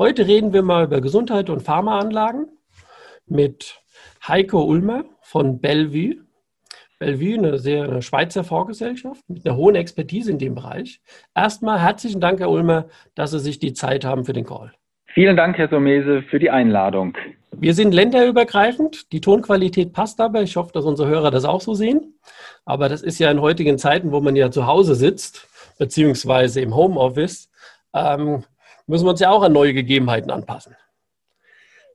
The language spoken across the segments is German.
Heute reden wir mal über Gesundheit und Pharmaanlagen mit Heiko Ulmer von Bellevue. Bellevue, eine sehr eine Schweizer Fondsgesellschaft mit einer hohen Expertise in dem Bereich. Erstmal herzlichen Dank, Herr Ulmer, dass Sie sich die Zeit haben für den Call. Vielen Dank, Herr Somese, für die Einladung. Wir sind länderübergreifend. Die Tonqualität passt aber. Ich hoffe, dass unsere Hörer das auch so sehen. Aber das ist ja in heutigen Zeiten, wo man ja zu Hause sitzt, beziehungsweise im Homeoffice, ähm, müssen wir uns ja auch an neue Gegebenheiten anpassen.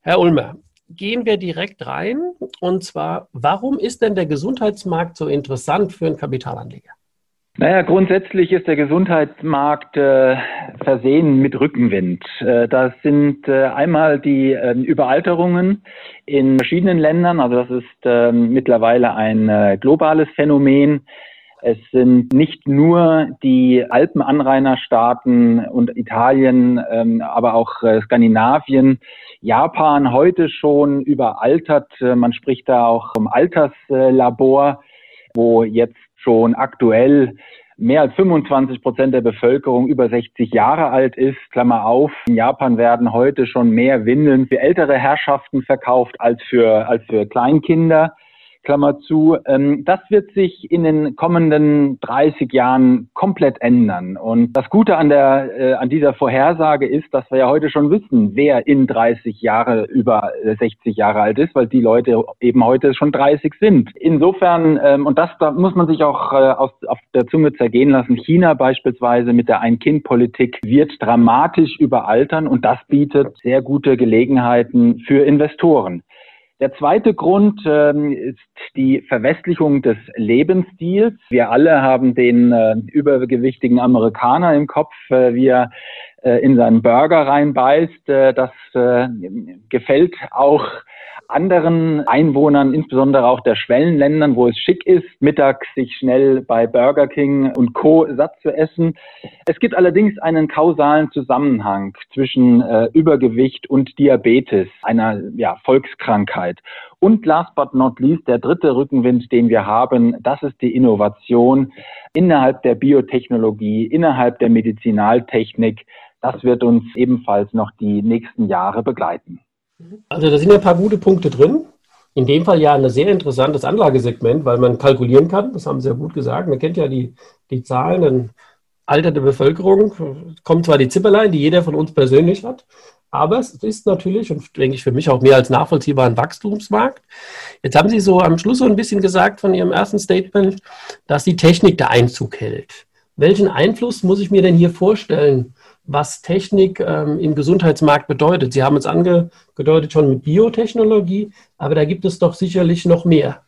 Herr Ulmer, gehen wir direkt rein. Und zwar, warum ist denn der Gesundheitsmarkt so interessant für einen Kapitalanleger? Naja, grundsätzlich ist der Gesundheitsmarkt äh, versehen mit Rückenwind. Äh, das sind äh, einmal die ähm, Überalterungen in verschiedenen Ländern. Also das ist ähm, mittlerweile ein äh, globales Phänomen. Es sind nicht nur die Alpenanrainerstaaten und Italien, ähm, aber auch äh, Skandinavien, Japan heute schon überaltert. Äh, man spricht da auch vom Alterslabor, wo jetzt schon aktuell mehr als 25 Prozent der Bevölkerung über 60 Jahre alt ist. Klammer auf. In Japan werden heute schon mehr Windeln für ältere Herrschaften verkauft als für, als für Kleinkinder. Klammer zu. Ähm, das wird sich in den kommenden 30 Jahren komplett ändern. Und das Gute an der, äh, an dieser Vorhersage ist, dass wir ja heute schon wissen, wer in 30 Jahre über 60 Jahre alt ist, weil die Leute eben heute schon 30 sind. Insofern, ähm, und das da muss man sich auch äh, auf, auf der Zunge zergehen lassen, China beispielsweise mit der Ein-Kind-Politik wird dramatisch überaltern und das bietet sehr gute Gelegenheiten für Investoren. Der zweite Grund ähm, ist die Verwestlichung des Lebensstils. Wir alle haben den äh, übergewichtigen Amerikaner im Kopf, äh, wie er äh, in seinen Burger reinbeißt. Äh, das äh, gefällt auch anderen Einwohnern, insbesondere auch der Schwellenländern, wo es schick ist, mittags sich schnell bei Burger King und Co. satt zu essen. Es gibt allerdings einen kausalen Zusammenhang zwischen äh, Übergewicht und Diabetes, einer ja, Volkskrankheit. Und last but not least, der dritte Rückenwind, den wir haben, das ist die Innovation innerhalb der Biotechnologie, innerhalb der Medizinaltechnik. Das wird uns ebenfalls noch die nächsten Jahre begleiten. Also da sind ja ein paar gute Punkte drin. In dem Fall ja ein sehr interessantes Anlagesegment, weil man kalkulieren kann, das haben Sie ja gut gesagt. Man kennt ja die, die Zahlen, dann alterte Bevölkerung, kommt zwar die Zipperlein, die jeder von uns persönlich hat, aber es ist natürlich, und denke ich für mich auch mehr als nachvollziehbar, ein Wachstumsmarkt. Jetzt haben Sie so am Schluss so ein bisschen gesagt von Ihrem ersten Statement, dass die Technik der Einzug hält. Welchen Einfluss muss ich mir denn hier vorstellen was Technik ähm, im Gesundheitsmarkt bedeutet. Sie haben es angedeutet schon mit Biotechnologie, aber da gibt es doch sicherlich noch mehr.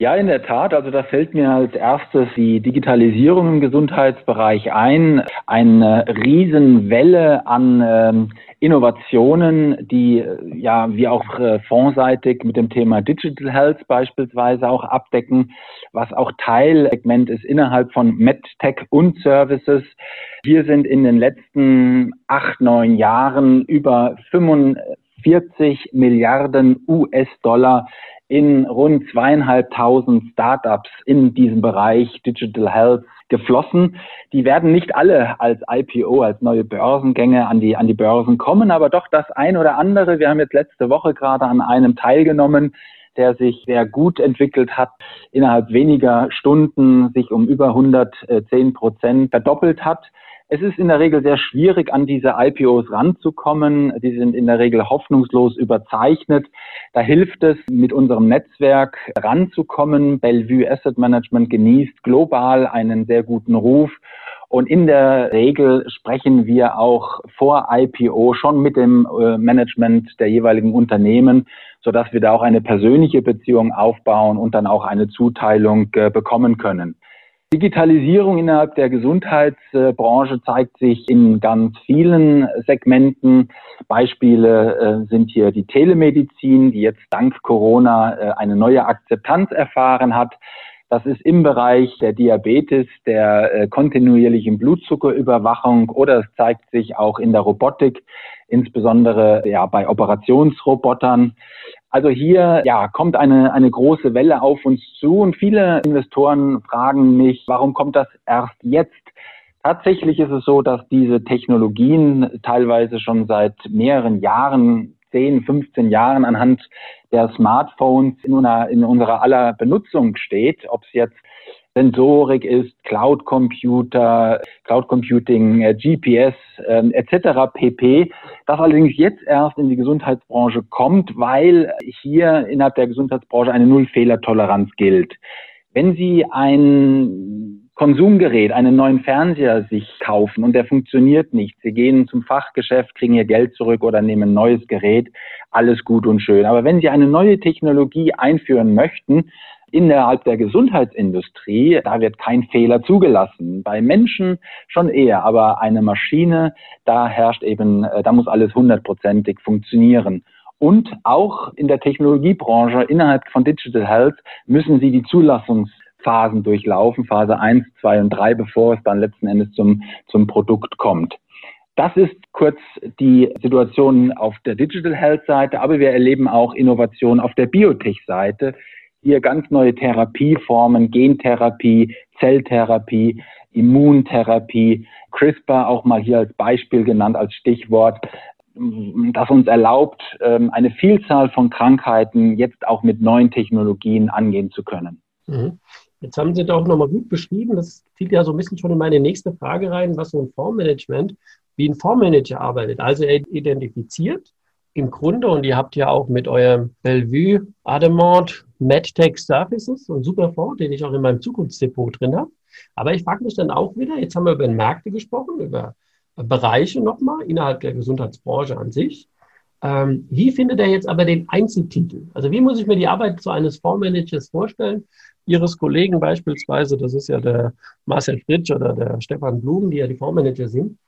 Ja, in der Tat. Also da fällt mir als erstes die Digitalisierung im Gesundheitsbereich ein. Eine Riesenwelle an ähm, Innovationen, die ja wie auch äh, fondseitig mit dem Thema Digital Health beispielsweise auch abdecken, was auch Teilsegment ist innerhalb von MedTech und Services. Wir sind in den letzten acht, neun Jahren über 45 Milliarden US-Dollar in rund zweieinhalbtausend Startups in diesem Bereich Digital Health geflossen. Die werden nicht alle als IPO, als neue Börsengänge an die, an die Börsen kommen, aber doch das ein oder andere. Wir haben jetzt letzte Woche gerade an einem teilgenommen, der sich sehr gut entwickelt hat, innerhalb weniger Stunden sich um über 110 Prozent verdoppelt hat. Es ist in der Regel sehr schwierig, an diese IPOs ranzukommen. Die sind in der Regel hoffnungslos überzeichnet. Da hilft es, mit unserem Netzwerk ranzukommen. Bellevue Asset Management genießt global einen sehr guten Ruf. Und in der Regel sprechen wir auch vor IPO schon mit dem äh, Management der jeweiligen Unternehmen, sodass wir da auch eine persönliche Beziehung aufbauen und dann auch eine Zuteilung äh, bekommen können. Digitalisierung innerhalb der Gesundheitsbranche zeigt sich in ganz vielen Segmenten. Beispiele äh, sind hier die Telemedizin, die jetzt dank Corona äh, eine neue Akzeptanz erfahren hat. Das ist im Bereich der Diabetes, der äh, kontinuierlichen Blutzuckerüberwachung oder es zeigt sich auch in der Robotik, insbesondere ja, bei Operationsrobotern. Also hier ja, kommt eine, eine große Welle auf uns zu und viele Investoren fragen mich, warum kommt das erst jetzt? Tatsächlich ist es so, dass diese Technologien teilweise schon seit mehreren Jahren, 10, 15 Jahren anhand der Smartphones in, einer, in unserer aller Benutzung steht, ob es jetzt Sensorik ist, Cloud Computer, Cloud Computing, GPS äh, etc. pp. Das allerdings jetzt erst in die Gesundheitsbranche kommt, weil hier innerhalb der Gesundheitsbranche eine Nullfehlertoleranz gilt. Wenn Sie ein Konsumgerät, einen neuen Fernseher sich kaufen und der funktioniert nicht, Sie gehen zum Fachgeschäft, kriegen Ihr Geld zurück oder nehmen ein neues Gerät, alles gut und schön. Aber wenn Sie eine neue Technologie einführen möchten, Innerhalb der Gesundheitsindustrie, da wird kein Fehler zugelassen. Bei Menschen schon eher, aber eine Maschine, da herrscht eben, äh, da muss alles hundertprozentig funktionieren. Und auch in der Technologiebranche innerhalb von Digital Health müssen Sie die Zulassungsphasen durchlaufen, Phase 1, 2 und 3, bevor es dann letzten Endes zum, zum Produkt kommt. Das ist kurz die Situation auf der Digital Health Seite, aber wir erleben auch Innovationen auf der Biotech Seite, hier ganz neue Therapieformen, Gentherapie, Zelltherapie, Immuntherapie, CRISPR auch mal hier als Beispiel genannt, als Stichwort, das uns erlaubt, ähm, eine Vielzahl von Krankheiten jetzt auch mit neuen Technologien angehen zu können. Mhm. Jetzt haben Sie doch nochmal gut beschrieben, das zieht ja so ein bisschen schon in meine nächste Frage rein, was so ein Fondsmanagement, wie ein Fondsmanager arbeitet. Also er identifiziert im Grunde, und ihr habt ja auch mit eurem Bellevue Adamant MedTech Services, und super Fonds, den ich auch in meinem Zukunftsdepot drin habe. Aber ich frage mich dann auch wieder, jetzt haben wir über Märkte gesprochen, über Bereiche nochmal innerhalb der Gesundheitsbranche an sich. Ähm, wie findet er jetzt aber den Einzeltitel? Also wie muss ich mir die Arbeit so eines Fondsmanagers vorstellen? Ihres Kollegen beispielsweise, das ist ja der Marcel Fritsch oder der Stefan Blum, die ja die Fondsmanager sind.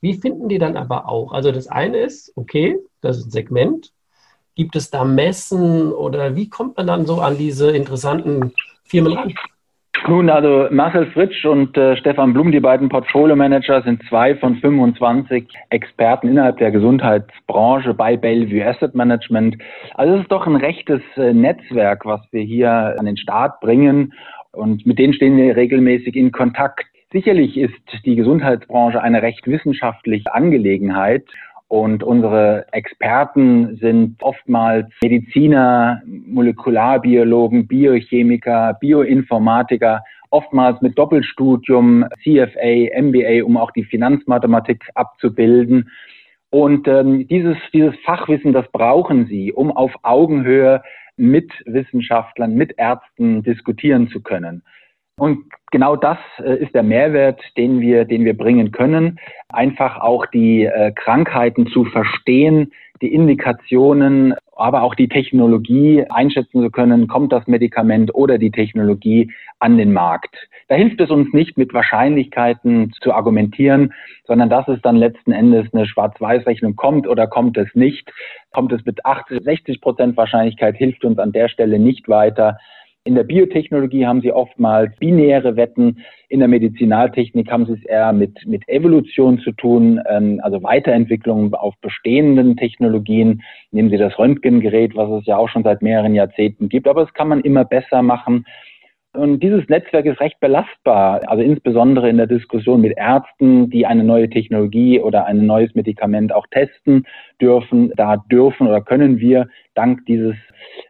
Wie finden die dann aber auch? Also das eine ist, okay, das ist ein Segment. Gibt es da Messen oder wie kommt man dann so an diese interessanten Firmen ran? Nun, also Marcel Fritsch und äh, Stefan Blum, die beiden Portfolio-Manager, sind zwei von 25 Experten innerhalb der Gesundheitsbranche bei Bellevue Asset Management. Also es ist doch ein rechtes äh, Netzwerk, was wir hier an den Start bringen und mit denen stehen wir regelmäßig in Kontakt. Sicherlich ist die Gesundheitsbranche eine recht wissenschaftliche Angelegenheit und unsere Experten sind oftmals Mediziner, Molekularbiologen, Biochemiker, Bioinformatiker, oftmals mit Doppelstudium, CFA, MBA, um auch die Finanzmathematik abzubilden. Und ähm, dieses, dieses Fachwissen, das brauchen sie, um auf Augenhöhe mit Wissenschaftlern, mit Ärzten diskutieren zu können. Und genau das äh, ist der Mehrwert, den wir, den wir bringen können. Einfach auch die äh, Krankheiten zu verstehen, die Indikationen, aber auch die Technologie einschätzen zu können, kommt das Medikament oder die Technologie an den Markt. Da hilft es uns nicht, mit Wahrscheinlichkeiten zu argumentieren, sondern das ist dann letzten Endes eine Schwarz-Weiß-Rechnung, kommt oder kommt es nicht. Kommt es mit 80, 60 Prozent Wahrscheinlichkeit, hilft uns an der Stelle nicht weiter. In der Biotechnologie haben sie oftmals binäre Wetten. In der Medizinaltechnik haben sie es eher mit, mit Evolution zu tun, ähm, also Weiterentwicklung auf bestehenden Technologien. Nehmen Sie das Röntgengerät, was es ja auch schon seit mehreren Jahrzehnten gibt. Aber es kann man immer besser machen. Und dieses Netzwerk ist recht belastbar, also insbesondere in der Diskussion mit Ärzten, die eine neue Technologie oder ein neues Medikament auch testen dürfen. Da dürfen oder können wir dank dieses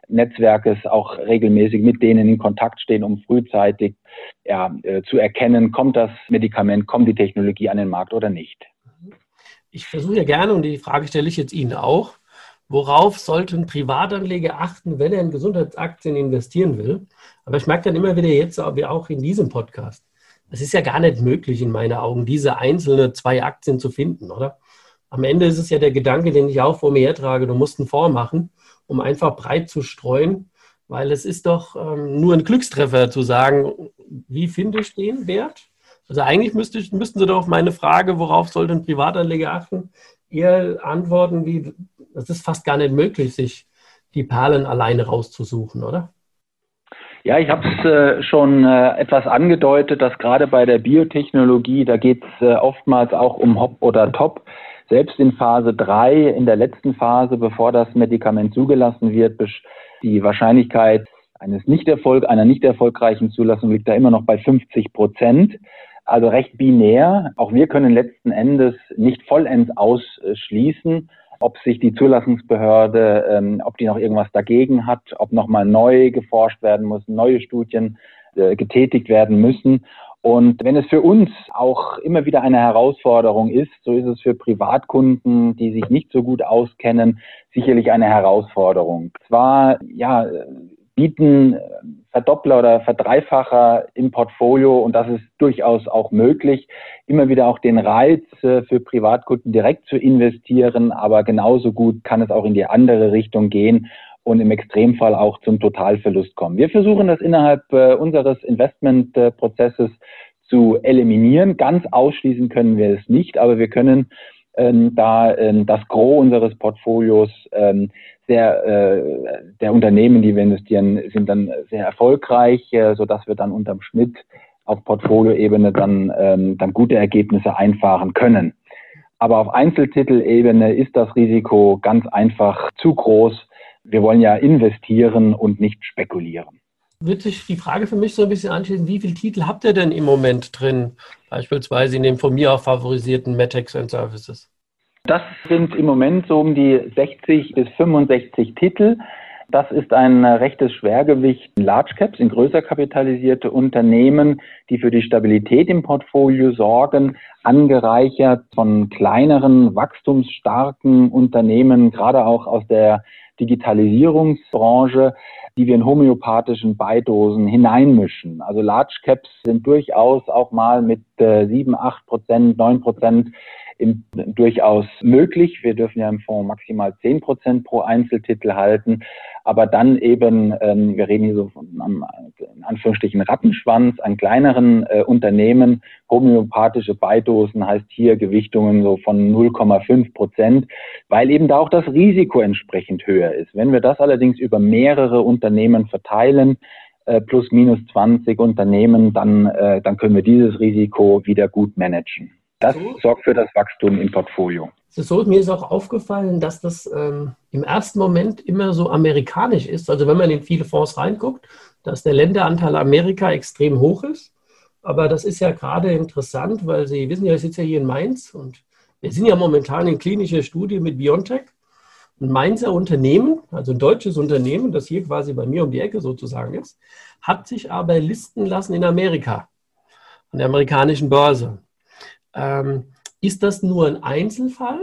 Netzwerkes auch regelmäßig mit denen in Kontakt stehen, um frühzeitig ja, äh, zu erkennen, kommt das Medikament, kommt die Technologie an den Markt oder nicht. Ich versuche ja gerne, und die Frage stelle ich jetzt Ihnen auch, worauf sollten Privatanleger achten, wenn er in Gesundheitsaktien investieren will? Aber ich merke dann immer wieder jetzt, auch in diesem Podcast, es ist ja gar nicht möglich in meinen Augen, diese einzelnen zwei Aktien zu finden, oder? Am Ende ist es ja der Gedanke, den ich auch vor mir hertrage, du musst einen Fonds machen, um einfach breit zu streuen, Weil es ist doch ähm, nur ein Glückstreffer zu sagen, wie finde ich den Wert? Also eigentlich müsste ich, müssten Sie doch meine Frage, worauf sollte ein Privatanleger achten, eher antworten, wie, es ist fast gar nicht möglich, sich die Perlen alleine rauszusuchen, oder? Ja, ich habe es äh, schon äh, etwas angedeutet, dass gerade bei der Biotechnologie, da geht es äh, oftmals auch um Hop oder Top. Selbst in Phase 3, in der letzten Phase, bevor das Medikament zugelassen wird, die Wahrscheinlichkeit eines Nichterfolg, einer nicht erfolgreichen Zulassung liegt da immer noch bei 50 Prozent. Also recht binär. Auch wir können letzten Endes nicht vollends ausschließen, ob sich die Zulassungsbehörde, ähm, ob die noch irgendwas dagegen hat, ob nochmal neu geforscht werden muss, neue Studien äh, getätigt werden müssen. Und wenn es für uns auch immer wieder eine Herausforderung ist, so ist es für Privatkunden, die sich nicht so gut auskennen, sicherlich eine Herausforderung. Zwar, ja, bieten Verdoppler oder Verdreifacher im Portfolio und das ist durchaus auch möglich. Immer wieder auch den Reiz äh, für Privatkunden direkt zu investieren, aber genauso gut kann es auch in die andere Richtung gehen und im Extremfall auch zum Totalverlust kommen. Wir versuchen das innerhalb äh, unseres Investmentprozesses zu eliminieren. Ganz ausschließen können wir es nicht, aber wir können ähm, da ähm, das Gros unseres Portfolios ähm, sehr, äh, der Unternehmen, die wir investieren, sind dann sehr erfolgreich, äh, sodass wir dann unterm Schnitt auf Portfolioebene dann, ähm, dann gute Ergebnisse einfahren können. Aber auf Einzeltitelebene ist das Risiko ganz einfach zu groß. Wir wollen ja investieren und nicht spekulieren. Wird sich die Frage für mich so ein bisschen anschließen, wie viele Titel habt ihr denn im Moment drin? Beispielsweise in den von mir auch favorisierten Metex and Services. Das sind im Moment so um die 60 bis 65 Titel. Das ist ein rechtes Schwergewicht in Large Caps, in größer kapitalisierte Unternehmen, die für die Stabilität im Portfolio sorgen, angereichert von kleineren, wachstumsstarken Unternehmen, gerade auch aus der Digitalisierungsbranche, die wir in homöopathischen Beidosen hineinmischen. Also Large Caps sind durchaus auch mal mit äh, 7, 8 Prozent, 9 Prozent im, durchaus möglich. Wir dürfen ja im Fonds maximal 10 Prozent pro Einzeltitel halten. Aber dann eben, ähm, wir reden hier so von einem, in Anführungsstrichen Rattenschwanz an kleineren äh, Unternehmen. Homöopathische Beidosen heißt hier Gewichtungen so von 0,5 Prozent, weil eben da auch das Risiko entsprechend höher ist. Wenn wir das allerdings über mehrere Unternehmen verteilen, äh, plus minus 20 Unternehmen, dann, äh, dann können wir dieses Risiko wieder gut managen. Das so. sorgt für das Wachstum im Portfolio. So, mir ist auch aufgefallen, dass das ähm, im ersten Moment immer so amerikanisch ist. Also wenn man in viele Fonds reinguckt, dass der Länderanteil Amerika extrem hoch ist. Aber das ist ja gerade interessant, weil Sie wissen ja, ich sitze ja hier in Mainz und wir sind ja momentan in klinischer Studie mit Biontech. Ein Mainzer Unternehmen, also ein deutsches Unternehmen, das hier quasi bei mir um die Ecke sozusagen ist, hat sich aber listen lassen in Amerika, an der amerikanischen Börse. Ähm, ist das nur ein Einzelfall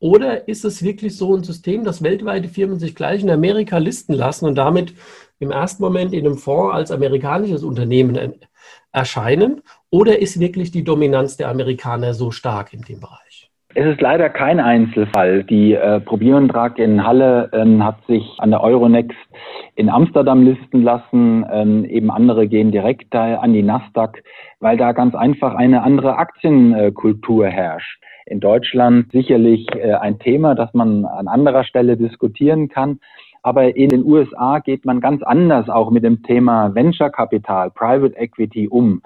oder ist es wirklich so ein System, dass weltweite Firmen sich gleich in Amerika listen lassen und damit im ersten Moment in einem Fonds als amerikanisches Unternehmen erscheinen? Oder ist wirklich die Dominanz der Amerikaner so stark in dem Bereich? Es ist leider kein Einzelfall. Die äh, Probierentrag in Halle ähm, hat sich an der Euronext in Amsterdam listen lassen. Ähm, eben andere gehen direkt da an die Nasdaq, weil da ganz einfach eine andere Aktienkultur herrscht. In Deutschland sicherlich äh, ein Thema, das man an anderer Stelle diskutieren kann. Aber in den USA geht man ganz anders auch mit dem Thema Venture Capital, Private Equity um.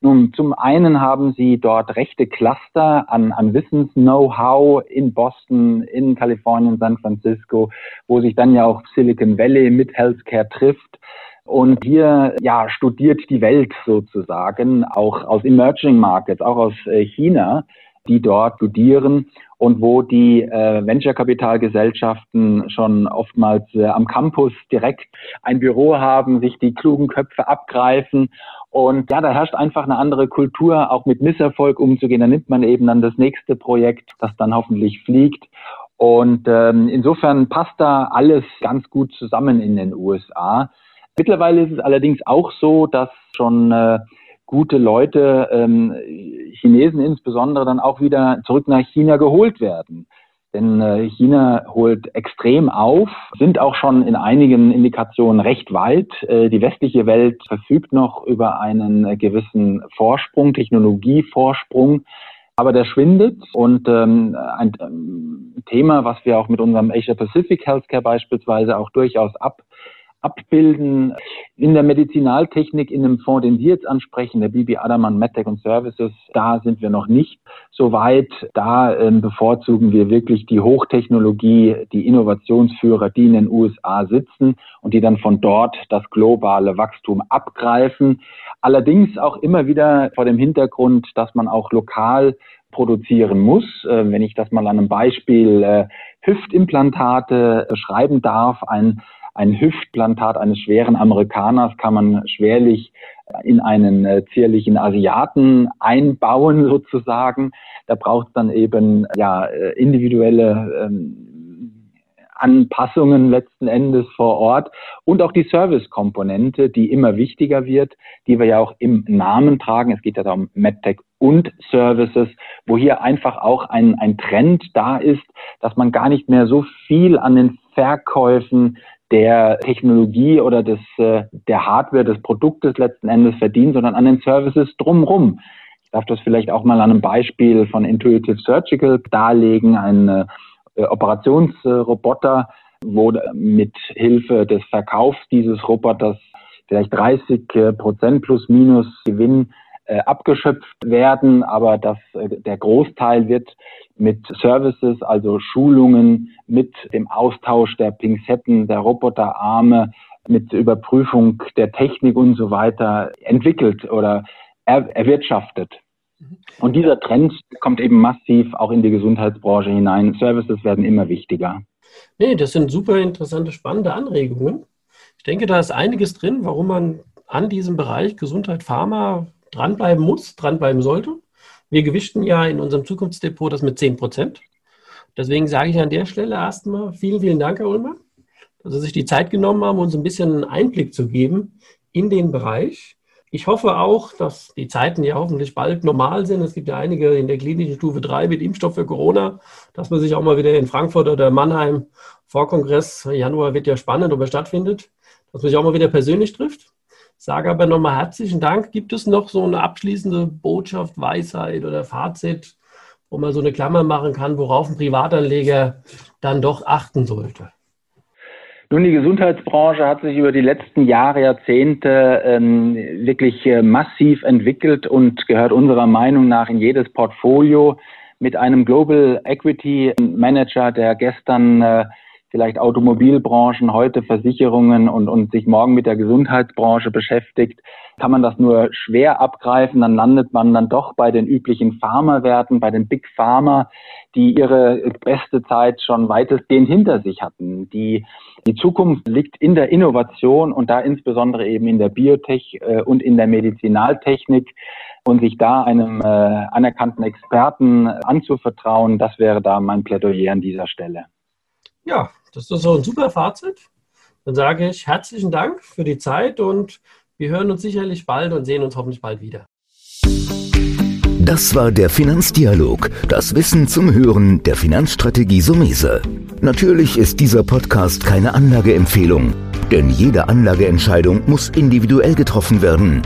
Nun, zum einen haben sie dort rechte Cluster an, an Wissens-Know-how in Boston, in Kalifornien, San Francisco, wo sich dann ja auch Silicon Valley mit Healthcare trifft. Und hier ja, studiert die Welt sozusagen, auch aus Emerging Markets, auch aus äh, China, die dort studieren und wo die äh, Venture-Kapitalgesellschaften schon oftmals äh, am Campus direkt ein Büro haben, sich die klugen Köpfe abgreifen und ja, da herrscht einfach eine andere Kultur, auch mit Misserfolg umzugehen. Da nimmt man eben dann das nächste Projekt, das dann hoffentlich fliegt. Und ähm, insofern passt da alles ganz gut zusammen in den USA. Mittlerweile ist es allerdings auch so, dass schon äh, gute Leute, ähm, Chinesen insbesondere, dann auch wieder zurück nach China geholt werden. Denn äh, China holt extrem auf, sind auch schon in einigen Indikationen recht weit. Äh, die westliche Welt verfügt noch über einen gewissen Vorsprung, Technologievorsprung. Aber der schwindet und ähm, ein ähm, Thema, was wir auch mit unserem Asia Pacific Healthcare beispielsweise auch durchaus ab abbilden. In der Medizinaltechnik, in dem Fonds, den Sie jetzt ansprechen, der Bibi Adaman MedTech und Services, da sind wir noch nicht so weit. Da ähm, bevorzugen wir wirklich die Hochtechnologie, die Innovationsführer, die in den USA sitzen und die dann von dort das globale Wachstum abgreifen. Allerdings auch immer wieder vor dem Hintergrund, dass man auch lokal produzieren muss. Äh, wenn ich das mal an einem Beispiel äh, Hüftimplantate schreiben darf, ein ein Hüftplantat eines schweren Amerikaners kann man schwerlich in einen äh, zierlichen Asiaten einbauen sozusagen. Da braucht es dann eben ja äh, individuelle ähm, Anpassungen letzten Endes vor Ort und auch die Service-Komponente, die immer wichtiger wird, die wir ja auch im Namen tragen. Es geht ja darum MedTech und Services, wo hier einfach auch ein, ein Trend da ist, dass man gar nicht mehr so viel an den Verkäufen der Technologie oder des, äh, der Hardware des Produktes letzten Endes verdient, sondern an den Services drumherum. Ich darf das vielleicht auch mal an einem Beispiel von Intuitive Surgical darlegen, ein äh, Operationsroboter, wo mit Hilfe des Verkaufs dieses Roboters vielleicht 30 äh, Prozent plus minus Gewinn äh, abgeschöpft werden, aber das, äh, der Großteil wird mit Services, also Schulungen, mit dem Austausch der Pinzetten, der Roboterarme, mit Überprüfung der Technik und so weiter entwickelt oder er, erwirtschaftet. Mhm. Und dieser Trend kommt eben massiv auch in die Gesundheitsbranche hinein. Services werden immer wichtiger. Nee, das sind super interessante, spannende Anregungen. Ich denke, da ist einiges drin, warum man an diesem Bereich Gesundheit, Pharma dranbleiben muss, dranbleiben sollte. Wir gewichten ja in unserem Zukunftsdepot das mit 10 Prozent. Deswegen sage ich an der Stelle erstmal vielen, vielen Dank, Herr Ulmer, dass Sie sich die Zeit genommen haben, uns ein bisschen einen Einblick zu geben in den Bereich. Ich hoffe auch, dass die Zeiten ja hoffentlich bald normal sind. Es gibt ja einige in der klinischen Stufe 3 mit Impfstoff für Corona, dass man sich auch mal wieder in Frankfurt oder Mannheim vor Kongress, Januar wird ja spannend, ob er stattfindet, dass man sich auch mal wieder persönlich trifft. Sage aber nochmal herzlichen Dank. Gibt es noch so eine abschließende Botschaft, Weisheit oder Fazit, wo man so eine Klammer machen kann, worauf ein Privatanleger dann doch achten sollte? Nun, die Gesundheitsbranche hat sich über die letzten Jahre, Jahrzehnte ähm, wirklich äh, massiv entwickelt und gehört unserer Meinung nach in jedes Portfolio mit einem Global Equity Manager, der gestern äh, vielleicht Automobilbranchen, heute Versicherungen und, und sich morgen mit der Gesundheitsbranche beschäftigt, kann man das nur schwer abgreifen. Dann landet man dann doch bei den üblichen Pharmawerten, bei den Big Pharma, die ihre beste Zeit schon weitestgehend hinter sich hatten. Die, die Zukunft liegt in der Innovation und da insbesondere eben in der Biotech äh, und in der Medizinaltechnik und sich da einem äh, anerkannten Experten anzuvertrauen, das wäre da mein Plädoyer an dieser Stelle. Ja, das ist so ein super Fazit. Dann sage ich herzlichen Dank für die Zeit und wir hören uns sicherlich bald und sehen uns hoffentlich bald wieder. Das war der Finanzdialog, das Wissen zum Hören der Finanzstrategie Sumese. Natürlich ist dieser Podcast keine Anlageempfehlung, denn jede Anlageentscheidung muss individuell getroffen werden.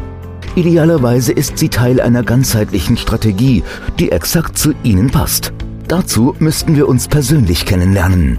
Idealerweise ist sie Teil einer ganzheitlichen Strategie, die exakt zu Ihnen passt. Dazu müssten wir uns persönlich kennenlernen.